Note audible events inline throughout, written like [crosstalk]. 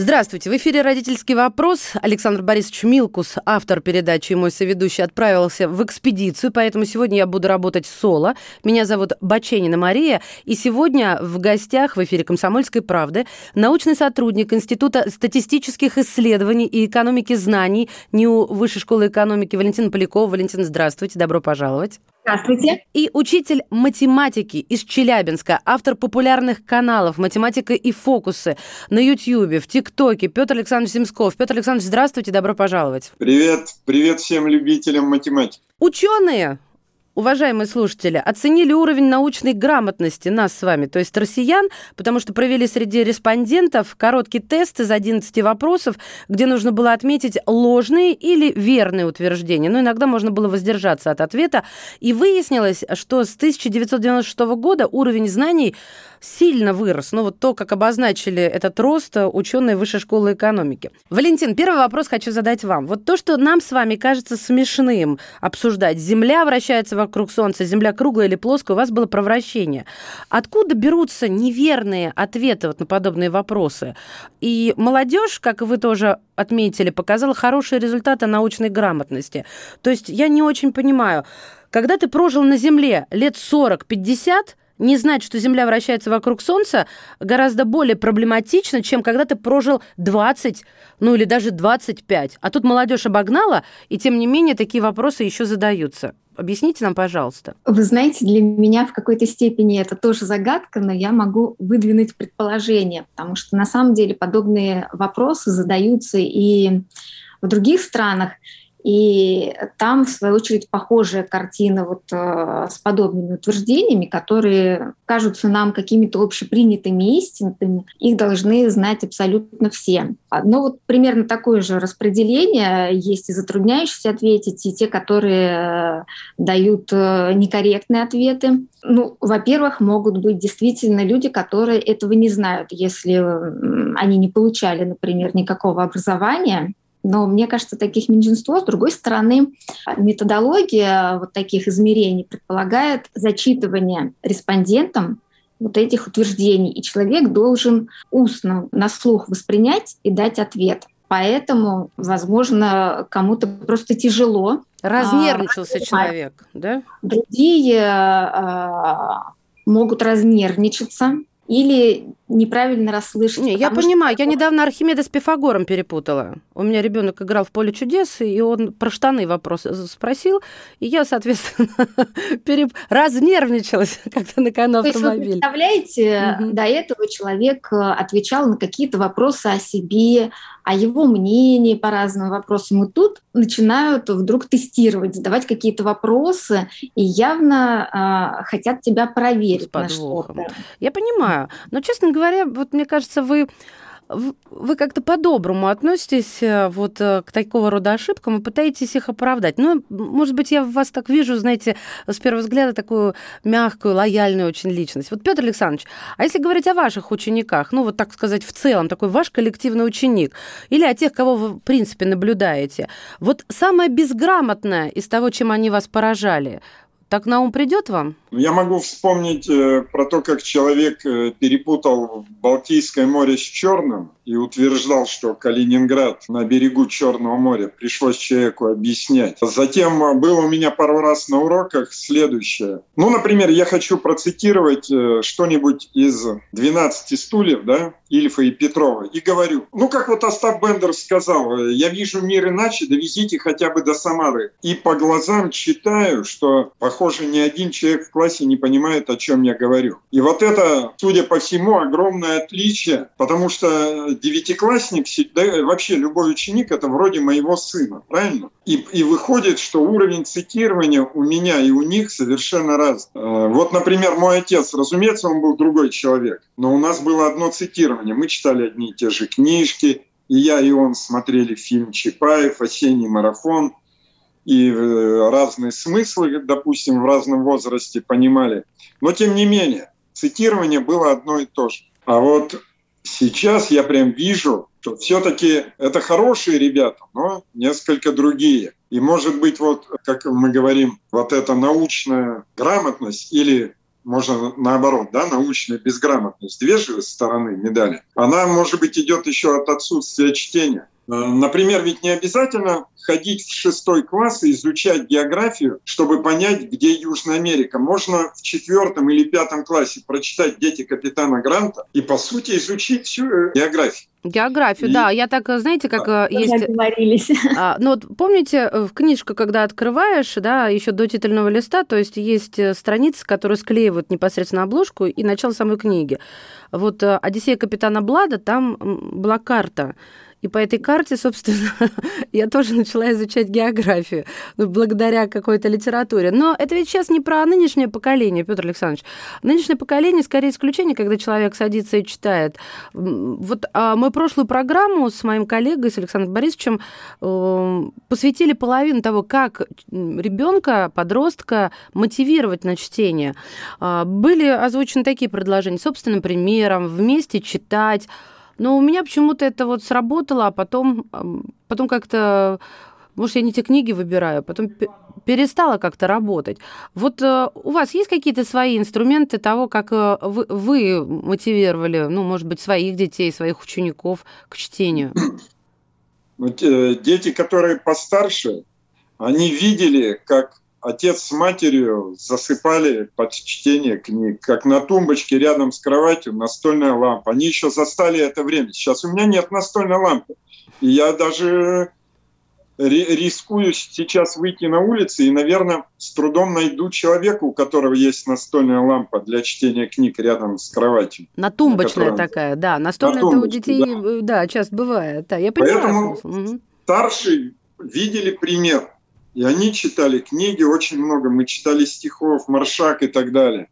Здравствуйте. В эфире «Родительский вопрос». Александр Борисович Милкус, автор передачи и мой соведущий, отправился в экспедицию, поэтому сегодня я буду работать соло. Меня зовут Баченина Мария, и сегодня в гостях в эфире «Комсомольской правды» научный сотрудник Института статистических исследований и экономики знаний НИУ Высшей школы экономики Валентина Полякова. Валентин, здравствуйте, добро пожаловать. Здравствуйте. И учитель математики из Челябинска, автор популярных каналов «Математика и фокусы» на Ютьюбе, в ТикТоке Петр Александрович Земсков. Петр Александрович, здравствуйте, добро пожаловать. Привет, привет всем любителям математики. Ученые уважаемые слушатели, оценили уровень научной грамотности нас с вами, то есть россиян, потому что провели среди респондентов короткий тест из 11 вопросов, где нужно было отметить ложные или верные утверждения. Но иногда можно было воздержаться от ответа. И выяснилось, что с 1996 года уровень знаний сильно вырос. Ну, вот то, как обозначили этот рост ученые Высшей школы экономики. Валентин, первый вопрос хочу задать вам. Вот то, что нам с вами кажется смешным обсуждать. Земля вращается вокруг Солнца, Земля круглая или плоская, у вас было про вращение. Откуда берутся неверные ответы вот на подобные вопросы? И молодежь, как вы тоже отметили, показала хорошие результаты научной грамотности. То есть я не очень понимаю, когда ты прожил на Земле лет 40-50, не знать, что Земля вращается вокруг Солнца, гораздо более проблематично, чем когда ты прожил 20, ну или даже 25. А тут молодежь обогнала, и тем не менее такие вопросы еще задаются. Объясните нам, пожалуйста. Вы знаете, для меня в какой-то степени это тоже загадка, но я могу выдвинуть предположение, потому что на самом деле подобные вопросы задаются и в других странах. И там, в свою очередь, похожая картина вот, э, с подобными утверждениями, которые кажутся нам какими-то общепринятыми истинами, их должны знать абсолютно все. Но вот примерно такое же распределение есть и затрудняющиеся ответить, и те, которые э, дают э, некорректные ответы. Ну, во-первых, могут быть действительно люди, которые этого не знают, если они не получали, например, никакого образования, но мне кажется, таких меньшинство. С другой стороны, методология вот таких измерений предполагает зачитывание респондентам вот этих утверждений, и человек должен устно на слух воспринять и дать ответ. Поэтому, возможно, кому-то просто тяжело. Разнервничался а, человек, да? Другие а, могут разнервничаться или неправильно расслышать. Не, я понимаю, что... я недавно Архимеда с Пифагором перепутала. У меня ребенок играл в поле чудес, и он про штаны вопрос спросил, и я, соответственно, [laughs] переп... разнервничалась [laughs] как-то на канал То автомобиля. Есть, вы представляете, угу. до этого человек э, отвечал на какие-то вопросы о себе, о его мнении по разным вопросам. И тут начинают вдруг тестировать, задавать какие-то вопросы и явно э, хотят тебя проверить на что-то. Я понимаю. Но, честно говоря, вот мне кажется, вы вы как-то по-доброму относитесь э, вот э, к такого рода ошибкам и пытаетесь их оправдать. Ну, может быть, я вас так вижу, знаете, с первого взгляда такую мягкую, лояльную очень личность. Вот, Петр Александрович, а если говорить о ваших учениках, ну, вот так сказать, в целом, такой ваш коллективный ученик, или о тех, кого вы, в принципе, наблюдаете, вот самое безграмотное из того, чем они вас поражали, так на ум придет вам? Я могу вспомнить э, про то, как человек э, перепутал Балтийское море с Черным и утверждал, что Калининград на берегу Черного моря. Пришлось человеку объяснять. Затем э, было у меня пару раз на уроках следующее. Ну, например, я хочу процитировать что-нибудь из «12 стульев», да, Ильфа и Петрова, и говорю, ну, как вот Остап Бендер сказал, я вижу мир иначе, довезите хотя бы до Самары. И по глазам читаю, что, похоже, ни один человек в классе не понимает, о чем я говорю. И вот это, судя по всему, огромное отличие, потому что девятиклассник, да, вообще любой ученик, это вроде моего сына, правильно? И, и выходит, что уровень цитирования у меня и у них совершенно разный. Э, вот, например, мой отец, разумеется, он был другой человек, но у нас было одно цитирование. Мы читали одни и те же книжки, и я, и он смотрели фильм Чапаев «Осенний марафон», и э, разные смыслы, допустим, в разном возрасте понимали. Но тем не менее, цитирование было одно и то же. А вот сейчас я прям вижу, что все-таки это хорошие ребята, но несколько другие. И может быть, вот как мы говорим, вот эта научная грамотность или можно наоборот, да, научная безграмотность, две же стороны медали, она, может быть, идет еще от отсутствия чтения. Э, например, ведь не обязательно ходить в шестой класс и изучать географию, чтобы понять, где Южная Америка. Можно в четвертом или пятом классе прочитать «Дети капитана Гранта» и, по сути, изучить всю э, географию. Географию, и... да. Я так, знаете, как да. есть... Договорились. [laughs] А, ну вот помните, в книжку, когда открываешь, да, еще до титульного листа, то есть есть э, страницы, которые склеивают непосредственно обложку и начало самой книги. Вот «Одиссея капитана Блада», там была карта и по этой карте, собственно, [laughs] я тоже начала изучать географию, ну, благодаря какой-то литературе. Но это ведь сейчас не про нынешнее поколение, Петр Александрович. Нынешнее поколение скорее исключение, когда человек садится и читает. Вот а мы прошлую программу с моим коллегой, с Александром Борисовичем, э, посвятили половину того, как ребенка, подростка мотивировать на чтение. А, были озвучены такие предложения, собственным примером, вместе читать, но у меня почему-то это вот сработало, а потом, потом как-то, может, я не те книги выбираю, потом перестала как-то работать. Вот э, у вас есть какие-то свои инструменты того, как э, вы, вы мотивировали, ну, может быть, своих детей, своих учеников к чтению? Э, дети, которые постарше, они видели, как отец с матерью засыпали под чтение книг, как на тумбочке рядом с кроватью настольная лампа. Они еще застали это время. Сейчас у меня нет настольной лампы. И я даже рискую сейчас выйти на улицу и, наверное, с трудом найду человека, у которого есть настольная лампа для чтения книг рядом с кроватью. На тумбочная на такая, да. Настольная на это у детей, да. Э, да, часто бывает. Да, я понимаю Поэтому старшие видели пример и они читали книги очень много. Мы читали стихов, маршак и так далее.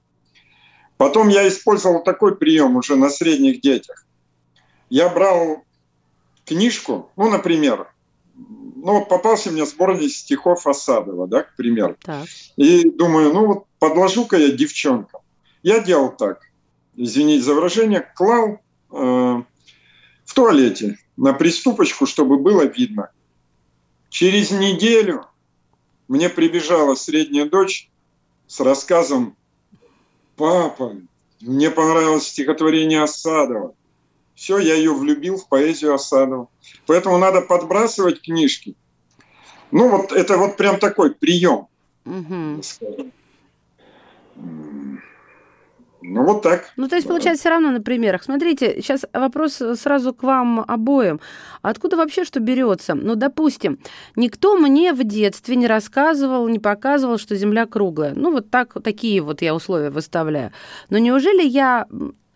Потом я использовал такой прием уже на средних детях. Я брал книжку, ну, например, ну, вот попался мне сборник стихов Осадова, да, к примеру. Так. И думаю, ну, вот подложу-ка я девчонкам. Я делал так, извините за выражение, клал э, в туалете на приступочку, чтобы было видно. Через неделю мне прибежала средняя дочь с рассказом «Папа, мне понравилось стихотворение Осадова». Все, я ее влюбил в поэзию Осадова. Поэтому надо подбрасывать книжки. Ну вот это вот прям такой прием. Угу. Ну, вот так. Ну, то есть, получается, все равно на примерах. Смотрите, сейчас вопрос сразу к вам обоим. Откуда вообще что берется? Ну, допустим, никто мне в детстве не рассказывал, не показывал, что Земля круглая. Ну, вот так, такие вот я условия выставляю. Но неужели я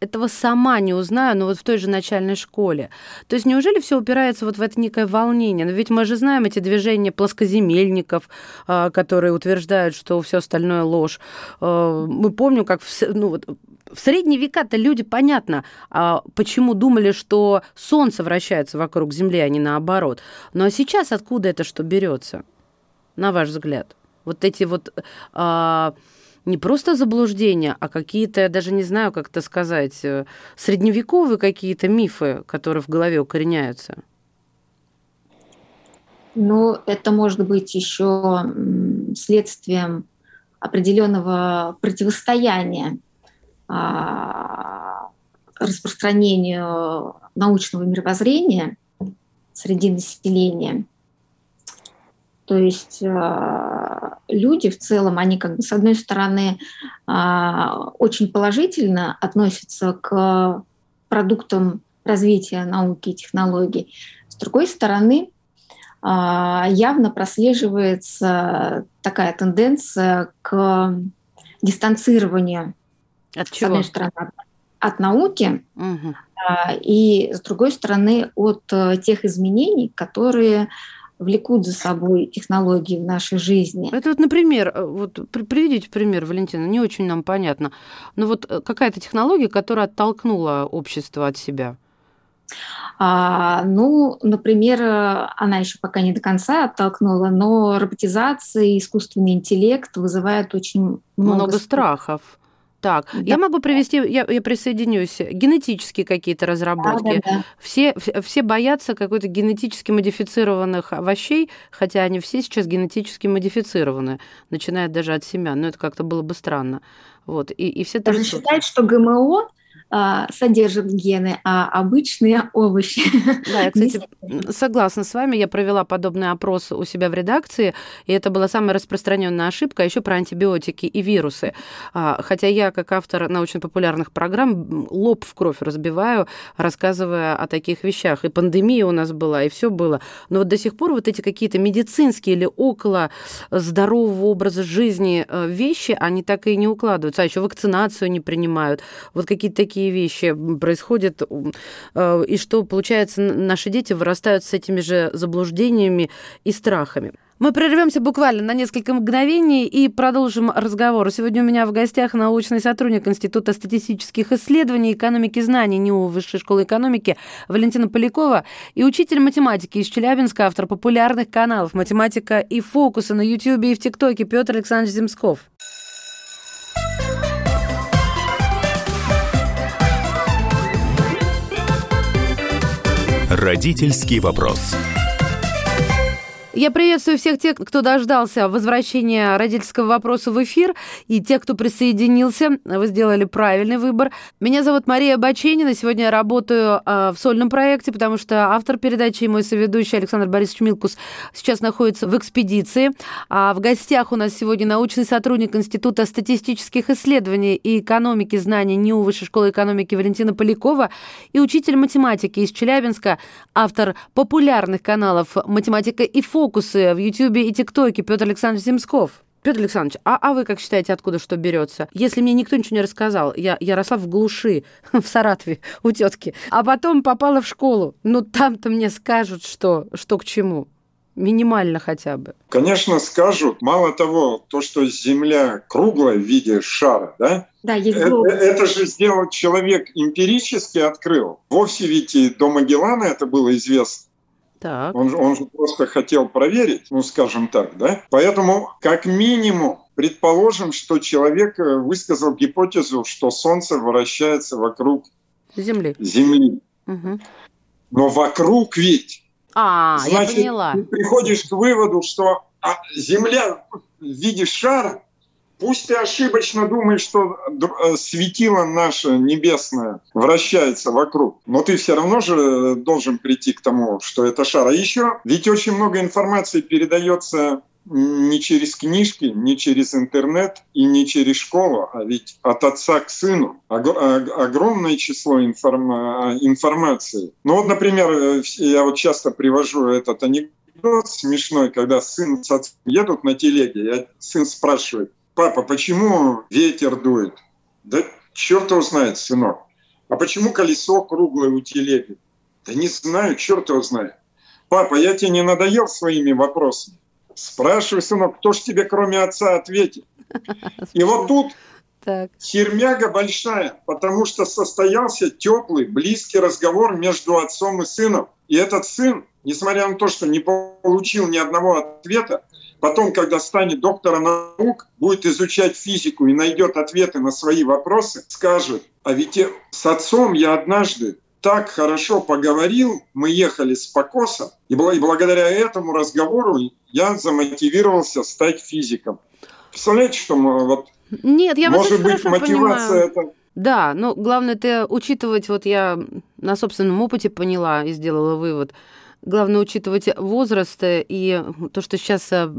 этого сама не узнаю, но вот в той же начальной школе. То есть неужели все упирается вот в это некое волнение? Но ведь мы же знаем эти движения плоскоземельников, а, которые утверждают, что все остальное ложь. А, мы помним, как в, ну, вот, в средние века-то люди, понятно, а, почему думали, что Солнце вращается вокруг Земли, а не наоборот. Но сейчас откуда это что берется, на ваш взгляд? Вот эти вот не просто заблуждения, а какие-то, я даже не знаю, как это сказать, э, средневековые какие-то мифы, которые в голове укореняются? Ну, это может быть еще следствием определенного противостояния а, распространению научного мировоззрения среди населения. То есть а, люди в целом, они как бы с одной стороны а, очень положительно относятся к продуктам развития науки и технологий. С другой стороны, а, явно прослеживается такая тенденция к дистанцированию, от чего? с одной стороны, от науки, угу. и с другой стороны, от э, тех изменений, которые влекут за собой технологии в нашей жизни. Это вот, например, э, вот приведите пример, Валентина, не очень нам понятно. Но вот э, какая-то технология, которая оттолкнула общество от себя? А, ну, например, э, она еще пока не до конца оттолкнула, но роботизация и искусственный интеллект вызывают очень много, много страхов. Так, да. я могу привести, я, я присоединюсь, генетические какие-то разработки. Да, да, да. Все, все боятся какой-то генетически модифицированных овощей, хотя они все сейчас генетически модифицированы, начиная даже от семян. Но это как-то было бы странно. Вот. И, и все Даже считают, что ГМО содержат гены, а обычные [laughs] овощи. Да, я, кстати, согласна с вами. Я провела подобный опрос у себя в редакции, и это была самая распространенная ошибка, а еще про антибиотики и вирусы. А, хотя я, как автор научно-популярных программ, лоб в кровь разбиваю, рассказывая о таких вещах. И пандемия у нас была, и все было. Но вот до сих пор вот эти какие-то медицинские или около здорового образа жизни э, вещи, они так и не укладываются. А еще вакцинацию не принимают. Вот какие-то такие такие вещи происходят, э, и что, получается, наши дети вырастают с этими же заблуждениями и страхами. Мы прервемся буквально на несколько мгновений и продолжим разговор. Сегодня у меня в гостях научный сотрудник Института статистических исследований экономики знаний НИУ Высшей школы экономики Валентина Полякова и учитель математики из Челябинска, автор популярных каналов «Математика и фокусы» на Ютьюбе и в ТикТоке Петр Александрович Земсков. Родительский вопрос. Я приветствую всех тех, кто дождался возвращения родительского вопроса в эфир, и тех, кто присоединился. Вы сделали правильный выбор. Меня зовут Мария Баченина. Сегодня я работаю э, в сольном проекте, потому что автор передачи и мой соведущий Александр Борисович Милкус сейчас находится в экспедиции. А в гостях у нас сегодня научный сотрудник Института статистических исследований и экономики знаний НИУ Высшей школы экономики Валентина Полякова и учитель математики из Челябинска, автор популярных каналов «Математика и фото» фокусы в Ютьюбе и ТикТоке Петр Александрович Земсков. Петр Александрович, а, а вы как считаете, откуда что берется? Если мне никто ничего не рассказал, я, я росла в глуши, [laughs] в Саратове у тетки, а потом попала в школу. Ну, там-то мне скажут, что, что к чему. Минимально хотя бы. Конечно, скажут. Мало того, то, что Земля круглая в виде шара, да? Да, есть это, это же сделал человек эмпирически открыл. Вовсе ведь и до Магеллана это было известно. Так. Он, он же просто хотел проверить, ну, скажем так, да? Поэтому, как минимум, предположим, что человек э, высказал гипотезу, что Солнце вращается вокруг Земли. Земли. Угу. Но вокруг ведь. А, Значит, я поняла. Ты приходишь к выводу, что а, Земля в виде шара Пусть ты ошибочно думаешь, что э, светило наше небесное вращается вокруг, но ты все равно же должен прийти к тому, что это шар. А еще, ведь очень много информации передается не через книжки, не через интернет и не через школу, а ведь от отца к сыну. Огромное число информ... информации. Ну вот, например, э, я вот часто привожу этот анекдот смешной, когда сын с отцом едут на телеге, и сын спрашивает, папа, почему ветер дует? Да черт его знает, сынок. А почему колесо круглое у телеги? Да не знаю, черт его знает. Папа, я тебе не надоел своими вопросами? Спрашивай, сынок, кто ж тебе кроме отца ответит? [laughs] И вот тут так. Хермяга большая, потому что состоялся теплый, близкий разговор между отцом и сыном. И этот сын, несмотря на то, что не получил ни одного ответа, Потом, когда станет доктором наук, будет изучать физику и найдет ответы на свои вопросы, скажет, а ведь с отцом я однажды так хорошо поговорил, мы ехали с покоса, и благодаря этому разговору я замотивировался стать физиком. Представляете, что мы вот... Нет, я Может быть, мотивация понимаю. это... Да, но главное это учитывать, вот я на собственном опыте поняла и сделала вывод – Главное учитывать возраст и то, что сейчас э,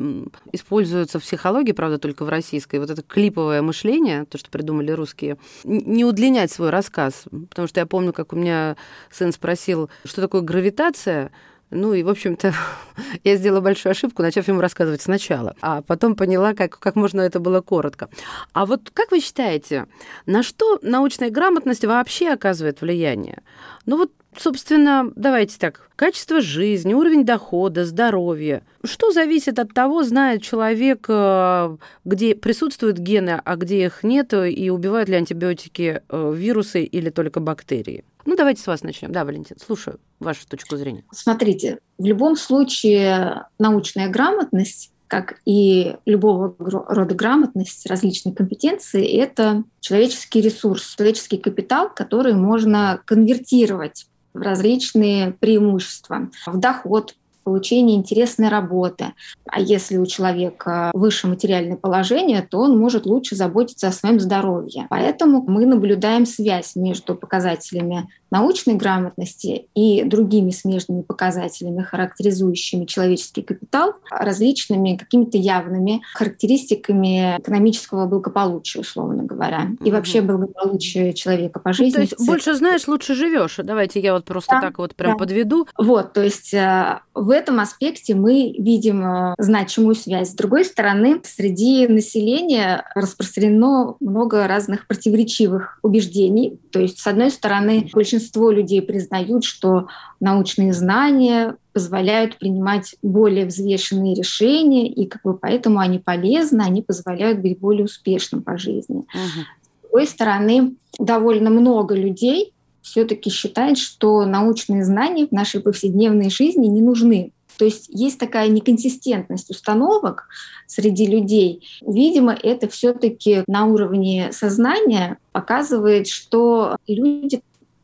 используется в психологии, правда, только в российской, вот это клиповое мышление, то, что придумали русские, не удлинять свой рассказ. Потому что я помню, как у меня сын спросил, что такое гравитация, ну и, в общем-то, [laughs] я сделала большую ошибку, начав ему рассказывать сначала, а потом поняла, как, как можно это было коротко. А вот как вы считаете, на что научная грамотность вообще оказывает влияние? Ну вот Собственно, давайте так, качество жизни, уровень дохода, здоровье. Что зависит от того, знает человек, э, где присутствуют гены, а где их нет, и убивают ли антибиотики э, вирусы или только бактерии? Ну, давайте с вас начнем. Да, Валентин, слушаю вашу точку зрения. Смотрите, в любом случае научная грамотность как и любого рода грамотность, различные компетенции, это человеческий ресурс, человеческий капитал, который можно конвертировать различные преимущества, в доход, получение интересной работы. А если у человека выше материальное положение, то он может лучше заботиться о своем здоровье. Поэтому мы наблюдаем связь между показателями научной грамотности и другими смежными показателями, характеризующими человеческий капитал, различными какими-то явными характеристиками экономического благополучия, условно говоря, и вообще благополучия человека по жизни. То есть больше знаешь, лучше живешь. Давайте я вот просто да, так вот прям да. подведу. Вот, то есть э, в этом аспекте мы видим э, значимую связь. С другой стороны, среди населения распространено много разных противоречивых убеждений. То есть, с одной стороны, большинство большинство людей признают, что научные знания позволяют принимать более взвешенные решения, и как бы поэтому они полезны, они позволяют быть более успешным по жизни. Uh-huh. С другой стороны, довольно много людей все-таки считают, что научные знания в нашей повседневной жизни не нужны. То есть есть такая неконсистентность установок среди людей. Видимо, это все-таки на уровне сознания показывает, что люди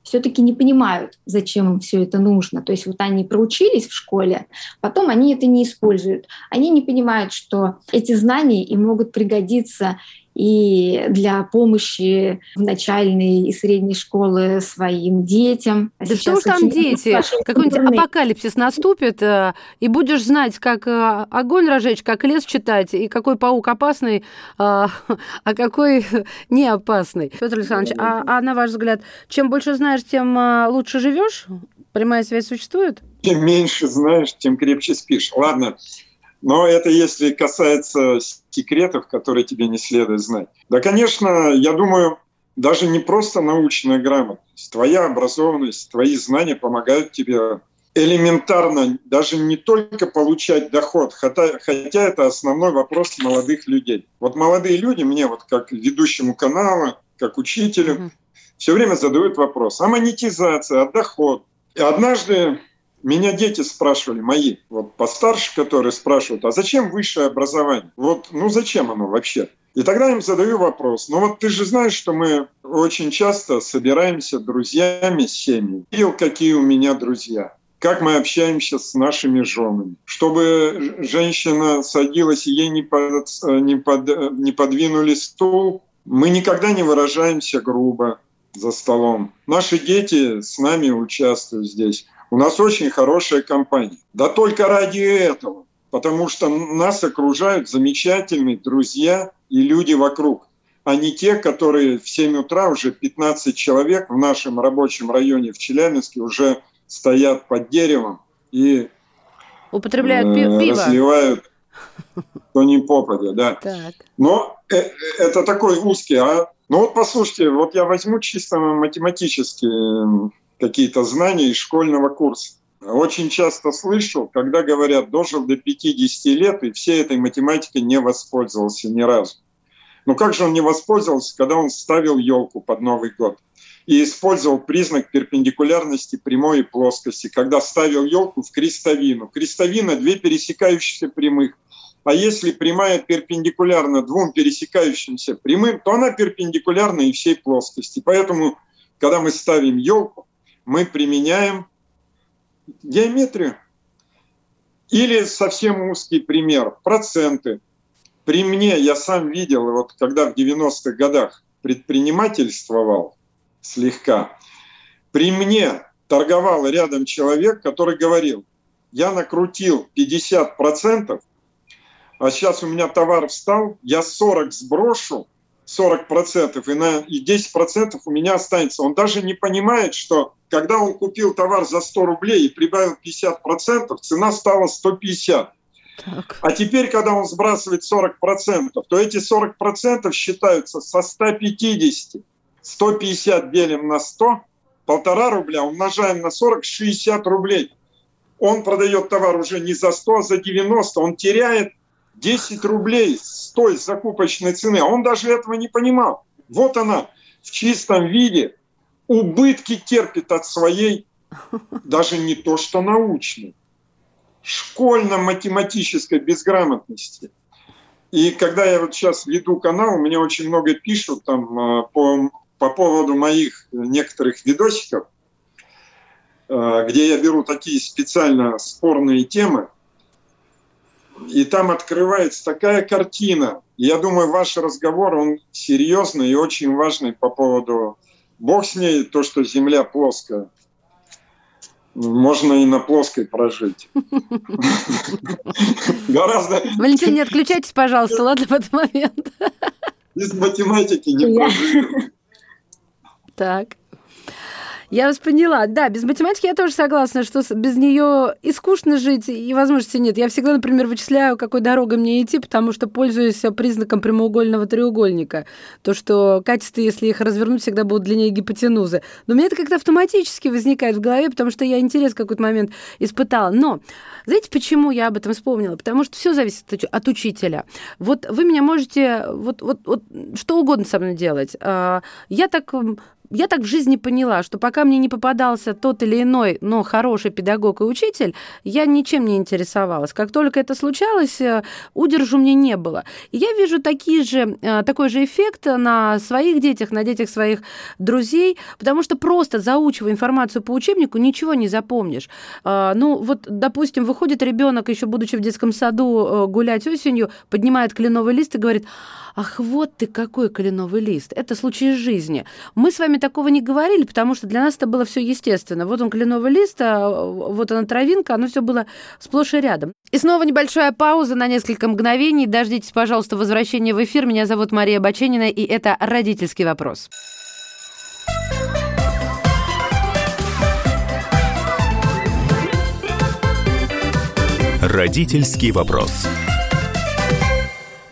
все-таки не понимают, зачем им все это нужно. То есть вот они проучились в школе, потом они это не используют. Они не понимают, что эти знания им могут пригодиться и для помощи в начальной и средней школы своим детям. Да что ж там дети? Какой-нибудь апокалипсис наступит, э, и будешь знать, как э, огонь разжечь, как лес читать, и какой паук опасный, а, [laughs] а какой [laughs] не опасный. Петр Александрович, а, а на ваш взгляд, чем больше знаешь, тем э, лучше живешь? Прямая связь существует? Чем меньше знаешь, тем крепче спишь. Ладно, но это если касается секретов, которые тебе не следует знать. Да, конечно, я думаю, даже не просто научная грамотность, твоя образованность, твои знания помогают тебе элементарно даже не только получать доход, хотя, хотя это основной вопрос молодых людей. Вот молодые люди мне, вот как ведущему канала, как учителю, mm-hmm. все время задают вопрос, а монетизация, а доход? И однажды меня дети спрашивали, мои, вот постарше, которые спрашивают, а зачем высшее образование? Вот, ну зачем оно вообще? И тогда им задаю вопрос. Ну вот ты же знаешь, что мы очень часто собираемся друзьями с семьей. Видел, какие у меня друзья как мы общаемся с нашими женами. Чтобы женщина садилась и ей не, под, не, под, не подвинули стул, мы никогда не выражаемся грубо за столом. Наши дети с нами участвуют здесь. У нас очень хорошая компания. Да только ради этого. Потому что нас окружают замечательные друзья и люди вокруг а не те, которые в 7 утра уже 15 человек в нашем рабочем районе в Челябинске уже стоят под деревом и употребляют э, пиво. разливают [laughs] то не попадя, да. Так. Но э, это такой узкий, а ну вот послушайте, вот я возьму чисто математические какие-то знания из школьного курса. Очень часто слышу, когда говорят, дожил до 50 лет и всей этой математикой не воспользовался ни разу. Но как же он не воспользовался, когда он ставил елку под Новый год и использовал признак перпендикулярности прямой и плоскости, когда ставил елку в крестовину. Крестовина – две пересекающиеся прямых. А если прямая перпендикулярна двум пересекающимся прямым, то она перпендикулярна и всей плоскости. Поэтому, когда мы ставим елку, мы применяем геометрию. Или совсем узкий пример – проценты. При мне, я сам видел, вот когда в 90-х годах предпринимательствовал слегка, при мне торговал рядом человек, который говорил, я накрутил 50%, а сейчас у меня товар встал, я 40 сброшу, 40%, и, на, и 10% у меня останется. Он даже не понимает, что когда он купил товар за 100 рублей и прибавил 50%, цена стала 150. Так. А теперь, когда он сбрасывает 40%, то эти 40% считаются со 150. 150 делим на 100, полтора рубля умножаем на 40, 60 рублей. Он продает товар уже не за 100, а за 90. Он теряет 10 рублей с той закупочной цены. Он даже этого не понимал. Вот она в чистом виде убытки терпит от своей, даже не то что научной, школьно-математической безграмотности. И когда я вот сейчас веду канал, мне очень много пишут там а, по, по поводу моих некоторых видосиков, а, где я беру такие специально спорные темы, и там открывается такая картина. Я думаю, ваш разговор, он серьезный и очень важный по поводу Бог с ней, то, что Земля плоская можно и на плоской прожить. [laughs] Гораздо... Валентин, не отключайтесь, пожалуйста, ладно, в этот момент. Без математики не прожить. Так. Я вас поняла. Да, без математики я тоже согласна, что без нее и скучно жить, и возможности нет. Я всегда, например, вычисляю, какой дорогой мне идти, потому что пользуюсь признаком прямоугольного треугольника. То, что качества, если их развернуть, всегда будут длиннее гипотенузы. Но меня это как-то автоматически возникает в голове, потому что я интерес в какой-то момент испытала. Но знаете, почему я об этом вспомнила? Потому что все зависит от учителя. Вот вы меня можете вот, вот, вот что угодно со мной делать. А, я так я так в жизни поняла, что пока мне не попадался тот или иной, но хороший педагог и учитель, я ничем не интересовалась. Как только это случалось, э, удержу мне не было. И я вижу такие же, э, такой же эффект на своих детях, на детях своих друзей, потому что просто заучивая информацию по учебнику, ничего не запомнишь. А, ну, вот, допустим, выходит ребенок, еще будучи в детском саду, э, гулять осенью, поднимает кленовый лист и говорит, ах, вот ты какой кленовый лист. Это случай из жизни. Мы с вами такого не говорили, потому что для нас это было все естественно. Вот он кленовый лист, а вот она травинка, оно все было сплошь и рядом. И снова небольшая пауза на несколько мгновений. Дождитесь, пожалуйста, возвращения в эфир. Меня зовут Мария Баченина, и это «Родительский вопрос». Родительский вопрос.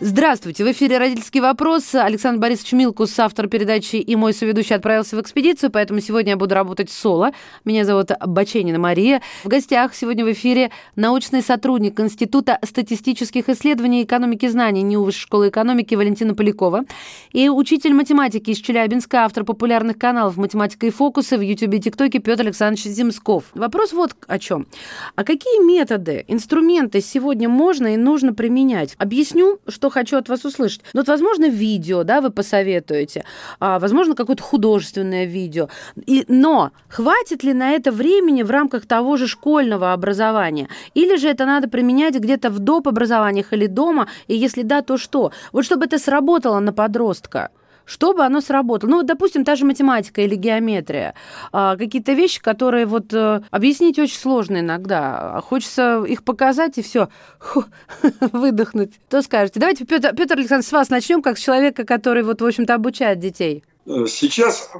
Здравствуйте, в эфире «Родительский вопрос». Александр Борисович Милкус, автор передачи и мой соведущий, отправился в экспедицию, поэтому сегодня я буду работать соло. Меня зовут Баченина Мария. В гостях сегодня в эфире научный сотрудник Института статистических исследований и экономики знаний НИУ Высшей школы экономики Валентина Полякова и учитель математики из Челябинска, автор популярных каналов «Математика и фокусы» в YouTube и ТикТоке Петр Александрович Земсков. Вопрос вот о чем. А какие методы, инструменты сегодня можно и нужно применять? Объясню, что хочу от вас услышать. Ну, вот, возможно, видео, да, вы посоветуете, а, возможно, какое-то художественное видео. И, но хватит ли на это времени в рамках того же школьного образования? Или же это надо применять где-то в доп. образованиях или дома? И если да, то что? Вот чтобы это сработало на подростка чтобы оно сработало. Ну, допустим, та же математика или геометрия. А, какие-то вещи, которые вот а, объяснить очень сложно иногда. Хочется их показать и все, [laughs] выдохнуть. Что скажете? Давайте, Петр, Петр Александрович, с вас начнем, как с человека, который, вот, в общем-то, обучает детей. Э, сейчас,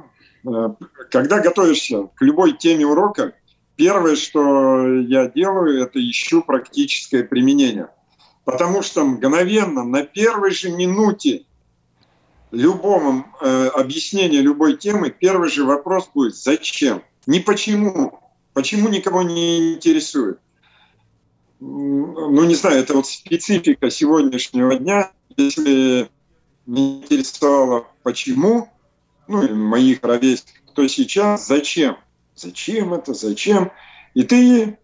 э, когда готовишься к любой теме урока, первое, что я делаю, это ищу практическое применение. Потому что мгновенно, на первой же минуте любому э, объяснению любой темы первый же вопрос будет «Зачем?». Не почему. Почему никого не интересует. Ну, не знаю, это вот специфика сегодняшнего дня. Если не интересовало почему, ну, моих ровесников, то сейчас зачем? Зачем это, зачем? И ты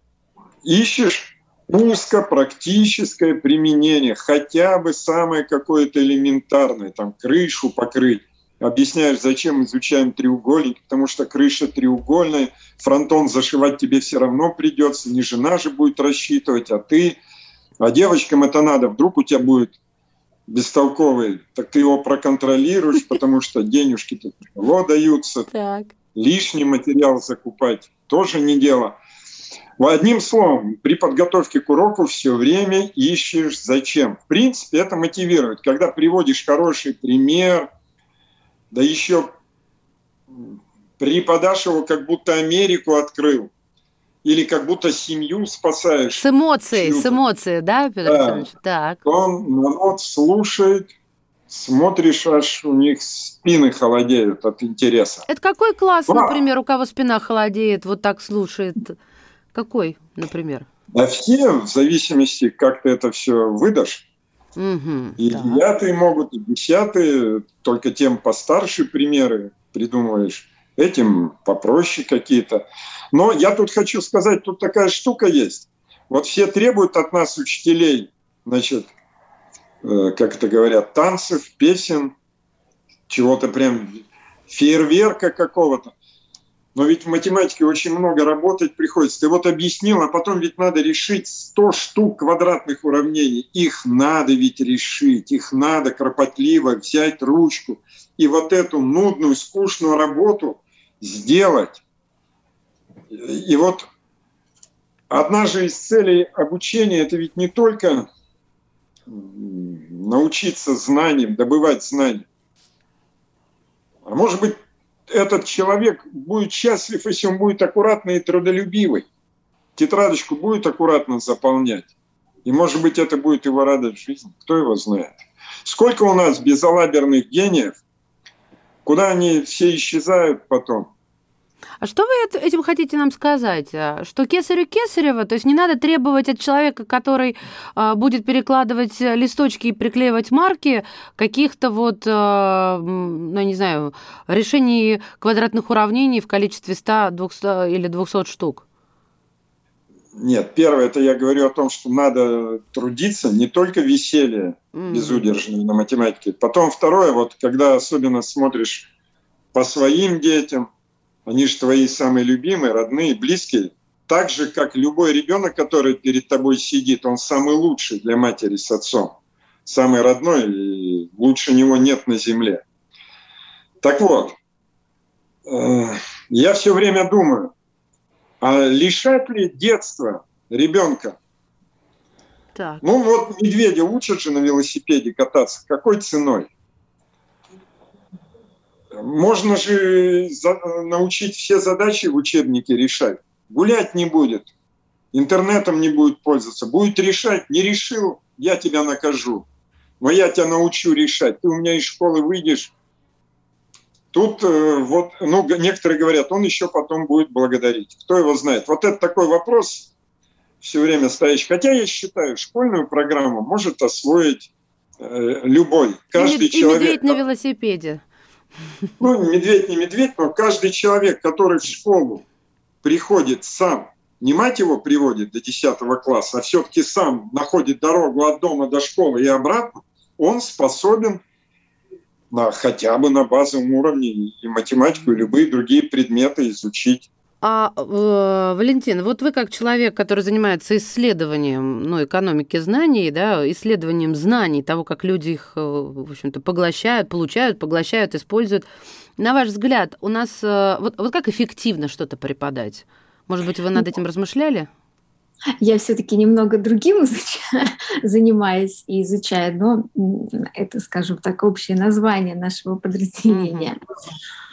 ищешь узко-практическое применение, хотя бы самое какое-то элементарное, там крышу покрыть. Объясняешь, зачем изучаем треугольник, потому что крыша треугольная, фронтон зашивать тебе все равно придется, не жена же будет рассчитывать, а ты. А девочкам это надо, вдруг у тебя будет бестолковый, так ты его проконтролируешь, потому что денежки-то даются. Так. Лишний материал закупать тоже не дело. Одним словом, при подготовке к уроку все время ищешь зачем. В принципе, это мотивирует. Когда приводишь хороший пример, да еще преподашь его, как будто Америку открыл, или как будто семью спасаешь. С эмоцией, с эмоцией, да, Петр да. Александрович? Так. Он народ слушает, смотришь, аж у них спины холодеют от интереса. Это какой класс, а. например, у кого спина холодеет, вот так слушает? Какой, например? А все, в зависимости, как ты это все выдашь. Угу, и да. девятые могут, и десятые, только тем постарше примеры придумываешь, этим попроще какие-то. Но я тут хочу сказать, тут такая штука есть. Вот все требуют от нас, учителей, значит, э, как это говорят, танцев, песен, чего-то прям фейерверка какого-то. Но ведь в математике очень много работать приходится. Ты вот объяснил, а потом ведь надо решить 100 штук квадратных уравнений. Их надо ведь решить, их надо кропотливо взять ручку и вот эту нудную, скучную работу сделать. И вот одна же из целей обучения – это ведь не только научиться знаниям, добывать знания, а может быть этот человек будет счастлив, если он будет аккуратный и трудолюбивый. Тетрадочку будет аккуратно заполнять. И, может быть, это будет его радость в жизни. Кто его знает? Сколько у нас безалаберных гениев, куда они все исчезают потом? А что вы этим хотите нам сказать? А, что кесарю кесарева, то есть не надо требовать от человека, который а, будет перекладывать листочки и приклеивать марки, каких-то вот, а, ну, не знаю, решений квадратных уравнений в количестве 100, 200 или 200 штук? Нет, первое, это я говорю о том, что надо трудиться, не только веселье mm. безудержное на математике. Потом второе, вот когда особенно смотришь по своим детям, они же твои самые любимые, родные, близкие. Так же, как любой ребенок, который перед тобой сидит, он самый лучший для матери с отцом. Самый родной, и лучше него нет на земле. Так вот, э, я все время думаю, а лишать ли детства ребенка? Так. Ну вот медведя учат же на велосипеде кататься. Какой ценой? Можно же научить все задачи в учебнике решать. Гулять не будет, интернетом не будет пользоваться. Будет решать, не решил, я тебя накажу. Но я тебя научу решать. Ты у меня из школы выйдешь. Тут э, вот, ну, некоторые говорят, он еще потом будет благодарить. Кто его знает? Вот это такой вопрос все время стоящий. Хотя я считаю, школьную программу может освоить э, любой, каждый и, человек. И медведь на велосипеде. Ну, медведь не медведь, но каждый человек, который в школу приходит сам, не мать его приводит до 10 класса, а все-таки сам находит дорогу от дома до школы и обратно, он способен на, хотя бы на базовом уровне и математику, и любые другие предметы изучить. А, э, Валентин, вот вы как человек, который занимается исследованием ну, экономики знаний, да, исследованием знаний, того, как люди их, э, в общем-то, поглощают, получают, поглощают, используют, на ваш взгляд, у нас э, вот, вот как эффективно что-то преподать? Может быть, вы над этим размышляли? Я все-таки немного другим [laughs] изучаю, занимаюсь и изучаю, но это, скажем так, общее название нашего подразделения. Mm-hmm.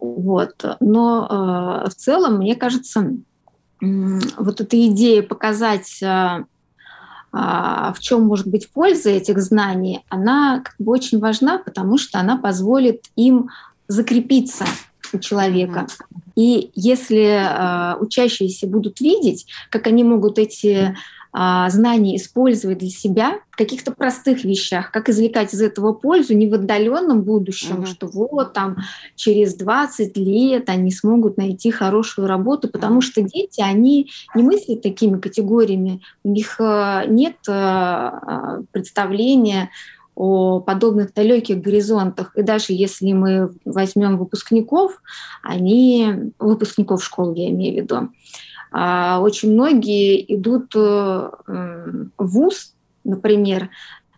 Вот. Но э, в целом, мне кажется, вот эта идея показать, э, в чем может быть польза этих знаний, она как бы очень важна, потому что она позволит им закрепиться у человека. И если э, учащиеся будут видеть, как они могут эти а, знания использовать для себя в каких-то простых вещах, как извлекать из этого пользу не в отдаленном будущем, uh-huh. что вот там через 20 лет они смогут найти хорошую работу, потому uh-huh. что дети, они не мыслят такими категориями, у них э, нет э, представления о подобных далеких горизонтах. И даже если мы возьмем выпускников, они, выпускников школ, я имею в виду, а очень многие идут э, в ВУЗ, например,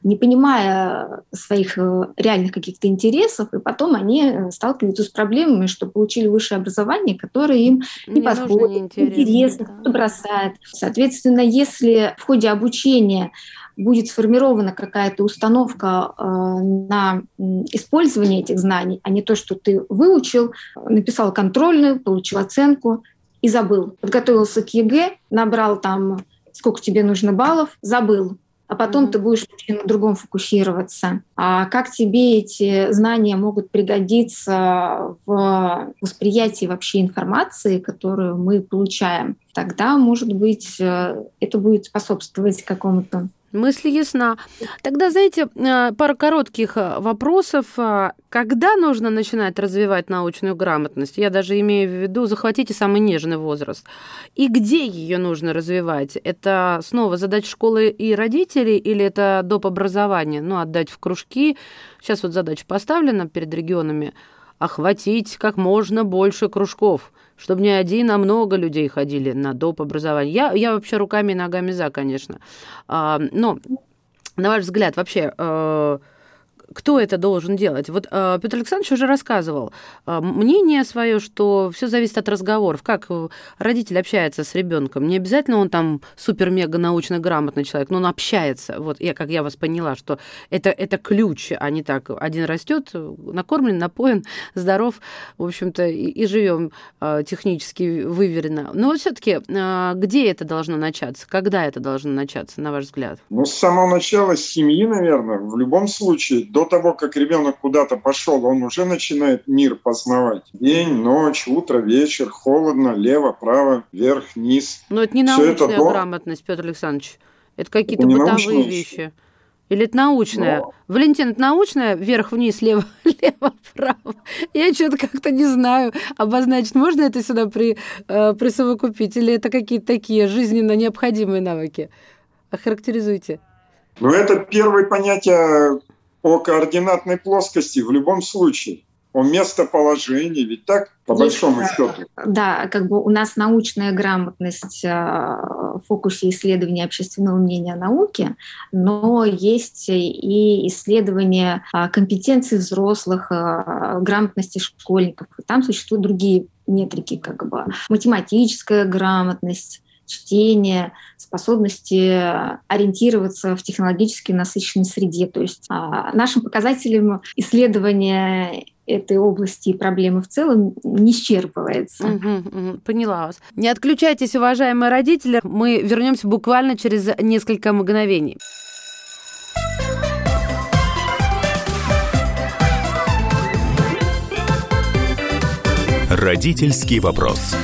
не понимая своих э, реальных каких-то интересов, и потом они сталкиваются с проблемами, что получили высшее образование, которое им не, не подходит, не интересно, да. бросает. Соответственно, если в ходе обучения будет сформирована какая-то установка э, на использование этих знаний, а не то, что ты выучил, написал контрольную, получил оценку, и забыл. Подготовился к ЕГЭ, набрал там, сколько тебе нужно баллов, забыл. А потом mm-hmm. ты будешь на другом фокусироваться. А как тебе эти знания могут пригодиться в восприятии вообще информации, которую мы получаем? Тогда, может быть, э, это будет способствовать какому-то Мысль ясна. Тогда, знаете, э, пара коротких э, вопросов. А, когда нужно начинать развивать научную грамотность? Я даже имею в виду, захватите самый нежный возраст. И где ее нужно развивать? Это снова задать школы и родителей или это доп. образование? Ну, отдать в кружки. Сейчас вот задача поставлена перед регионами. Охватить как можно больше кружков чтобы не один, а много людей ходили на доп. образование. Я, я вообще руками и ногами за, конечно. А, но, на ваш взгляд, вообще, э, кто это должен делать? Вот э, Петр Александрович уже рассказывал э, мнение свое, что все зависит от разговоров. Как родитель общается с ребенком? Не обязательно он там супер-мега научно грамотный человек, но он общается. Вот я, как я вас поняла, что это, это ключ, а не так. Один растет, накормлен, напоен, [laughs] здоров, в общем-то, и, и живем э, технически выверенно. Но вот все-таки э, где это должно начаться? Когда это должно начаться, на ваш взгляд? Ну, с самого начала, семьи, наверное. В любом случае, до того, как ребенок куда-то пошел, он уже начинает мир познавать. День, ночь, утро, вечер, холодно, лево, право, вверх, вниз. Но это не научная это грамотность, Петр Александрович. Это какие-то бытовые вещи. Или это научная? Но... Валентин, это научная? Вверх-вниз, лево, [laughs] лево-право? Я что-то как-то не знаю обозначить. Можно это сюда при, э, присовокупить? Или это какие-то такие жизненно необходимые навыки? Охарактеризуйте. Ну, это первое понятие о координатной плоскости в любом случае о местоположении, ведь так, по Есть, большому счету. Да, как бы у нас научная грамотность в фокусе исследования общественного мнения о науке, но есть и исследования э, компетенций взрослых, грамотности школьников. Там существуют другие метрики, как бы математическая грамотность, чтение, способности ориентироваться в технологически насыщенной среде. То есть а, нашим показателем исследования этой области и проблемы в целом не исчерпывается. Угу, угу, поняла вас. Не отключайтесь, уважаемые родители. Мы вернемся буквально через несколько мгновений. Родительский вопрос.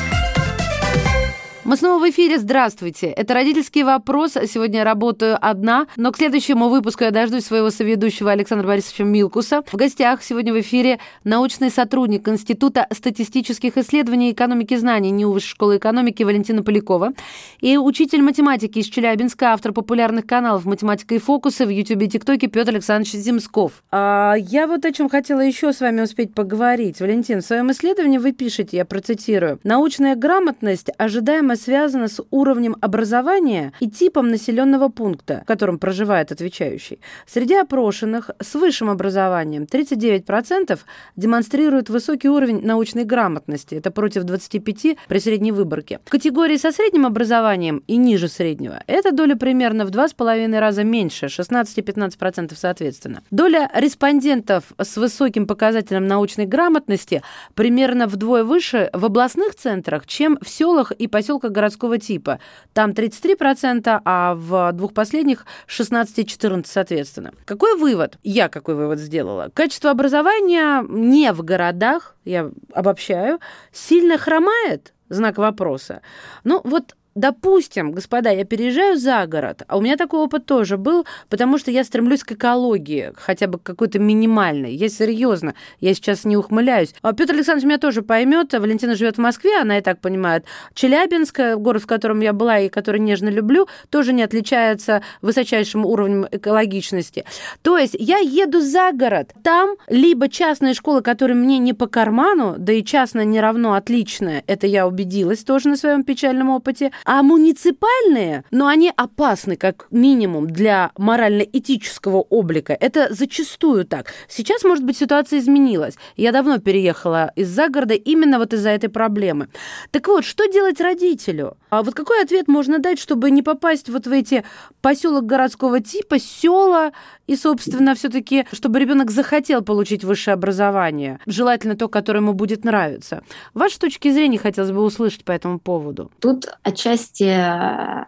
Мы снова в эфире. Здравствуйте. Это «Родительский вопрос». Сегодня я работаю одна, но к следующему выпуску я дождусь своего соведущего Александра Борисовича Милкуса. В гостях сегодня в эфире научный сотрудник Института статистических исследований и экономики знаний НИУ школы экономики Валентина Полякова и учитель математики из Челябинска, автор популярных каналов «Математика и фокусы» в Ютубе и ТикТоке Петр Александрович Земсков. А я вот о чем хотела еще с вами успеть поговорить. Валентин, в своем исследовании вы пишете, я процитирую, «Научная грамотность ожидаемо связано с уровнем образования и типом населенного пункта, в котором проживает отвечающий. Среди опрошенных с высшим образованием 39% демонстрируют высокий уровень научной грамотности. Это против 25% при средней выборке. В категории со средним образованием и ниже среднего эта доля примерно в 2,5 раза меньше, 16 и 15% соответственно. Доля респондентов с высоким показателем научной грамотности примерно вдвое выше в областных центрах, чем в селах и поселках городского типа. Там 33%, а в двух последних 16 и 14, соответственно. Какой вывод? Я какой вывод сделала? Качество образования не в городах, я обобщаю, сильно хромает? Знак вопроса. Ну, вот допустим, господа, я переезжаю за город, а у меня такой опыт тоже был, потому что я стремлюсь к экологии, хотя бы какой-то минимальной. Я серьезно, я сейчас не ухмыляюсь. А Петр Александрович меня тоже поймет. Валентина живет в Москве, она и так понимает. Челябинск, город, в котором я была и который нежно люблю, тоже не отличается высочайшим уровнем экологичности. То есть я еду за город, там либо частные школы, которые мне не по карману, да и частная не равно отличная, это я убедилась тоже на своем печальном опыте, а муниципальные, но они опасны как минимум для морально-этического облика. Это зачастую так. Сейчас, может быть, ситуация изменилась. Я давно переехала из загорода именно вот из-за этой проблемы. Так вот, что делать родителю? А вот какой ответ можно дать, чтобы не попасть вот в эти поселок городского типа, села и, собственно, все-таки, чтобы ребенок захотел получить высшее образование, желательно то, которое ему будет нравиться. Вашей точки зрения хотелось бы услышать по этому поводу. Тут отчасти э,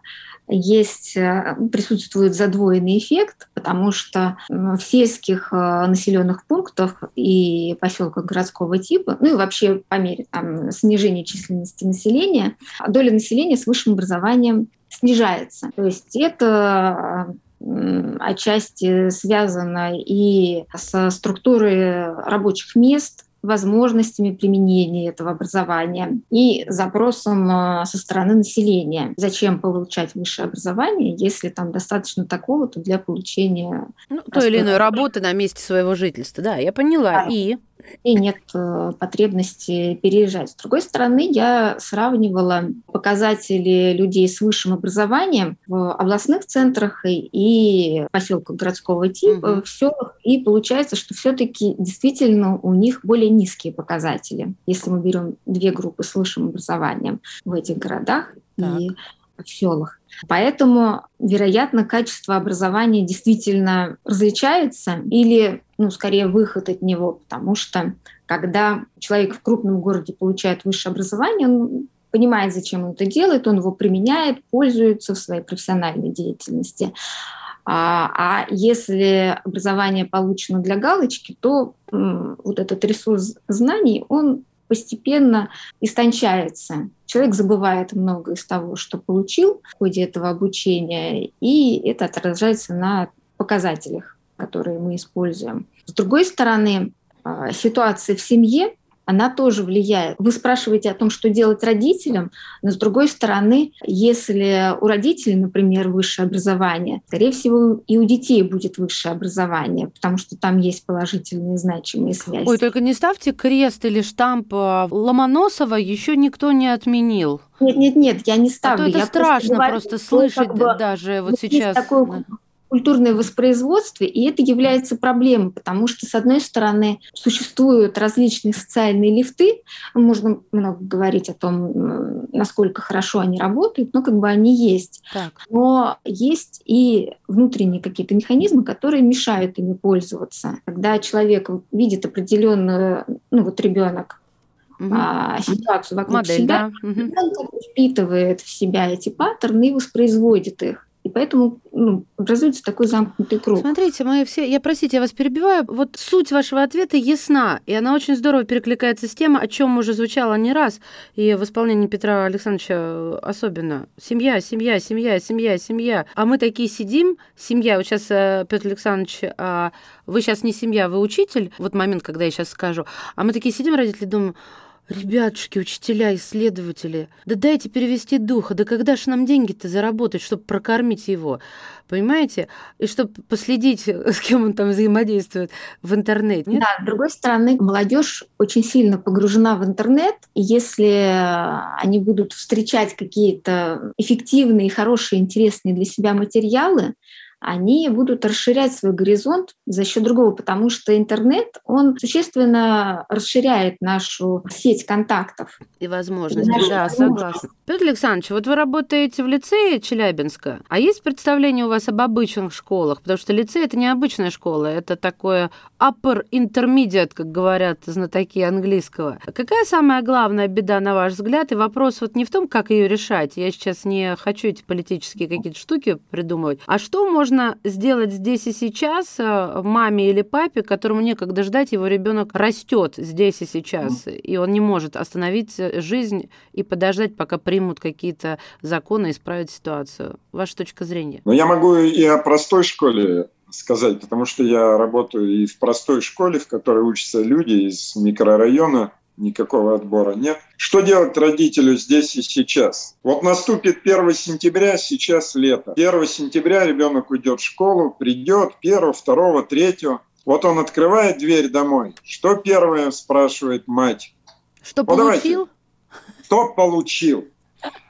есть, э, присутствует задвоенный эффект, потому что в сельских э, населенных пунктах и поселках городского типа, ну и вообще по мере там, снижения численности населения, доля населения с высшим образованием снижается. То есть это отчасти связано и со структурой рабочих мест, возможностями применения этого образования и запросом э, со стороны населения. Зачем получать высшее образование, если там достаточно такого-то для получения... Ну, той или иной работы на месте своего жительства. Да, я поняла. Да. И и нет э, потребности переезжать. С другой стороны, я сравнивала показатели людей с высшим образованием в областных центрах и поселках городского типа, угу. в селах, и получается, что все-таки действительно у них более низкие показатели, если мы берем две группы с высшим образованием в этих городах так. и в селах. Поэтому, вероятно, качество образования действительно различается или, ну, скорее, выход от него, потому что когда человек в крупном городе получает высшее образование, он понимает, зачем он это делает, он его применяет, пользуется в своей профессиональной деятельности. А, а если образование получено для галочки, то вот этот ресурс знаний, он постепенно истончается. Человек забывает много из того, что получил в ходе этого обучения, и это отражается на показателях, которые мы используем. С другой стороны, а, ситуация в семье она тоже влияет. Вы спрашиваете о том, что делать родителям, но с другой стороны, если у родителей, например, высшее образование, скорее всего, и у детей будет высшее образование, потому что там есть положительные значимые связи. Ой, только не ставьте крест или штамп а, Ломоносова еще никто не отменил. Нет, нет, нет, я не ставлю. А то это я страшно просто, говорю, просто слышать как бы, даже вот сейчас. Такой культурное воспроизводство, и это является проблемой, потому что, с одной стороны, существуют различные социальные лифты, можно много говорить о том, насколько хорошо они работают, но как бы они есть. Так. Но есть и внутренние какие-то механизмы, которые мешают ими пользоваться. Когда человек видит определенную, ну вот ребенок угу. а, ситуацию вокруг Модель, себя, да? угу. он впитывает в себя эти паттерны и воспроизводит их. И поэтому ну, образуется такой замкнутый круг. Смотрите, мы все, я простите, я вас перебиваю. Вот суть вашего ответа ясна, и она очень здорово перекликается с тем, о чем уже звучало не раз, и в исполнении Петра Александровича особенно. Семья, семья, семья, семья, семья. А мы такие сидим, семья. Вот сейчас, э, Петр Александрович, а вы сейчас не семья, вы учитель, вот момент, когда я сейчас скажу. А мы такие сидим, родители, думаем, Ребятушки, учителя, исследователи, да дайте перевести духа, да когда же нам деньги-то заработать, чтобы прокормить его, понимаете? И чтобы последить, [laughs] с кем он там взаимодействует в интернете. Нет? Да, с другой стороны, молодежь очень сильно погружена в интернет, и если они будут встречать какие-то эффективные, хорошие, интересные для себя материалы, они будут расширять свой горизонт за счет другого, потому что интернет, он существенно расширяет нашу сеть контактов. И возможности, да, согласна. Петр Александрович, вот вы работаете в лицее Челябинска, а есть представление у вас об обычных школах? Потому что лицей — это не обычная школа, это такое upper intermediate, как говорят знатоки английского. Какая самая главная беда, на ваш взгляд? И вопрос вот не в том, как ее решать. Я сейчас не хочу эти политические какие-то штуки придумывать. А что можно можно сделать здесь и сейчас э, маме или папе, которому некогда ждать, его ребенок растет здесь и сейчас, и он не может остановить э, жизнь и подождать, пока примут какие-то законы и исправить ситуацию. Ваша точка зрения? Ну, я могу и о простой школе сказать, потому что я работаю и в простой школе, в которой учатся люди из микрорайона, никакого отбора нет. Что делать родителю здесь и сейчас? Вот наступит 1 сентября, сейчас лето. 1 сентября ребенок уйдет в школу, придет 1, 2, 3. Вот он открывает дверь домой. Что первое спрашивает мать? Что ну, получил? Давайте. Что получил?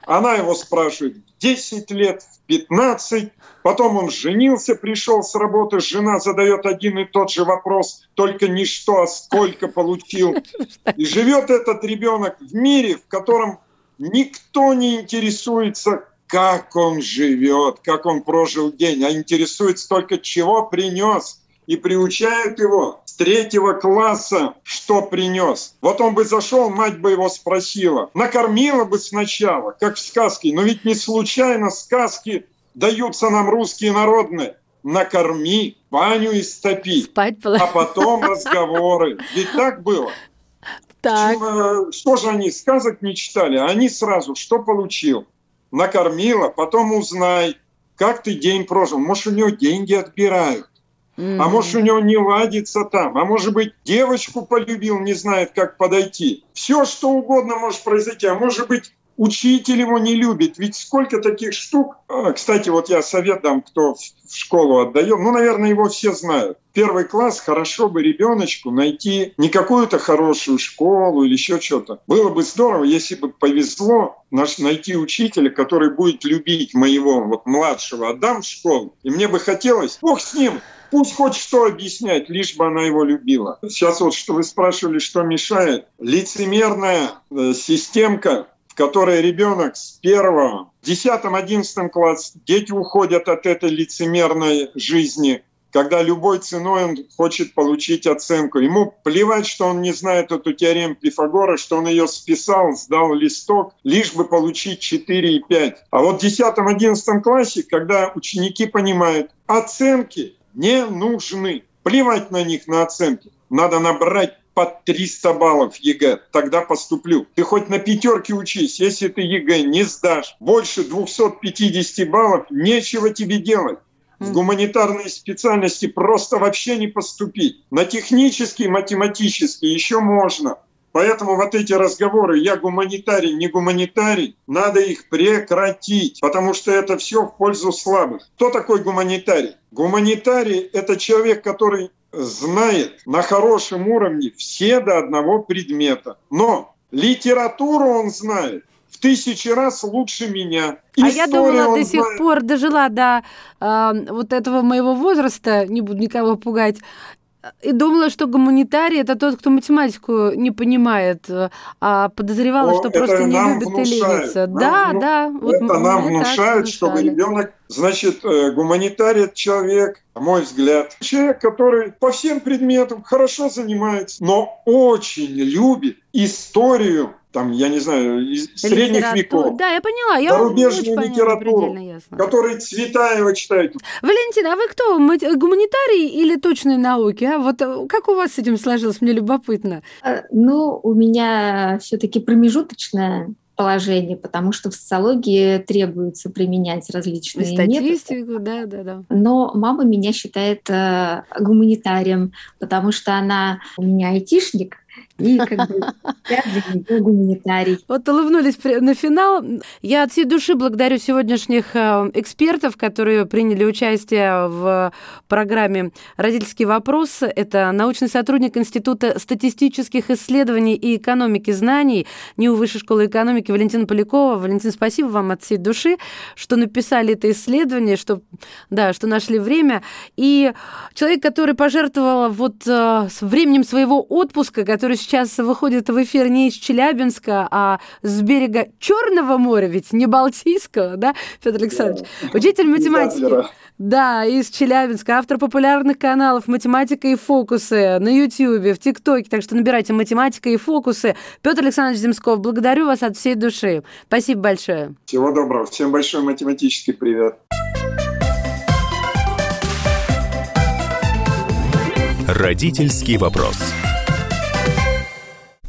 Она его спрашивает, 10 лет, в 15, потом он женился, пришел с работы, жена задает один и тот же вопрос, только не что, а сколько получил. [laughs] И живет этот ребенок в мире, в котором никто не интересуется, как он живет, как он прожил день, а интересуется только, чего принес. И приучают его третьего класса что принес. Вот он бы зашел, мать бы его спросила. Накормила бы сначала, как в сказке. Но ведь не случайно сказки даются нам русские народные. Накорми, баню истопи, Спать а потом разговоры. Ведь так было. Так. Э, что же они, сказок не читали? Они сразу, что получил? Накормила, потом узнай, как ты день прожил. Может, у него деньги отбирают. А может, у него не ладится там. А может быть, девочку полюбил, не знает, как подойти. Все, что угодно может произойти. А может быть, учитель его не любит. Ведь сколько таких штук. А, кстати, вот я совет дам, кто в школу отдает. Ну, наверное, его все знают. Первый класс хорошо бы ребеночку найти не какую-то хорошую школу или еще что-то. Было бы здорово, если бы повезло наш, найти учителя, который будет любить моего вот младшего. Отдам в школу. И мне бы хотелось, бог с ним, Пусть хоть что объяснять, лишь бы она его любила. Сейчас вот, что вы спрашивали, что мешает. Лицемерная э, системка в которой ребенок с первого, десятом, одиннадцатом класс, дети уходят от этой лицемерной жизни, когда любой ценой он хочет получить оценку. Ему плевать, что он не знает эту теорему Пифагора, что он ее списал, сдал листок, лишь бы получить 4 и 5. А вот в 10-11 классе, когда ученики понимают, оценки не нужны, плевать на них, на оценки, надо набрать под 300 баллов ЕГЭ, тогда поступлю. Ты хоть на пятерке учись, если ты ЕГЭ не сдашь больше 250 баллов, нечего тебе делать. В гуманитарные специальности просто вообще не поступить. На технические, математические еще можно. Поэтому вот эти разговоры «я гуманитарий, не гуманитарий», надо их прекратить, потому что это все в пользу слабых. Кто такой гуманитарий? Гуманитарий – это человек, который знает на хорошем уровне все до одного предмета. Но литературу он знает в тысячи раз лучше меня. Историю а я думала, до сих знает. пор дожила до э, вот этого моего возраста, не буду никого пугать, и думала, что гуманитарий это тот, кто математику не понимает, а подозревала, О, что просто не любит внушает. и ленится. Нам, да, ну, да. Вот это нам внушает, чтобы ребенок, значит, э, гуманитарий человек, на мой взгляд, человек, который по всем предметам хорошо занимается, но очень любит историю там, я не знаю, из средних веков. Да, я поняла. Я зарубежную литературу, который Цветаева читает. Валентин, а вы кто, гуманитарий или точные науки? А? Вот э, как у вас с этим сложилось? Мне любопытно. Э, ну, у меня все таки промежуточное положение, потому что в социологии требуется применять различные статистику, методы. да, да, да. Но мама меня считает э, гуманитарием, потому что она у меня айтишник, и как бы гуманитарий. Вот улыбнулись на финал. Я от всей души благодарю сегодняшних э, экспертов, которые приняли участие в программе «Родительский вопрос». Это научный сотрудник Института статистических исследований и экономики знаний НИУ Высшей школы экономики Валентина Полякова. Валентин, спасибо вам от всей души, что написали это исследование, что, да, что нашли время. И человек, который пожертвовал вот э, временем своего отпуска, который сейчас выходит в эфир не из Челябинска, а с берега Черного моря, ведь не Балтийского, да, Петр Александрович? Учитель математики. Да, из Челябинска, автор популярных каналов «Математика и фокусы» на Ютьюбе, в ТикТоке, так что набирайте «Математика и фокусы». Петр Александрович Земсков, благодарю вас от всей души. Спасибо большое. Всего доброго. Всем большой математический привет. Родительский вопрос.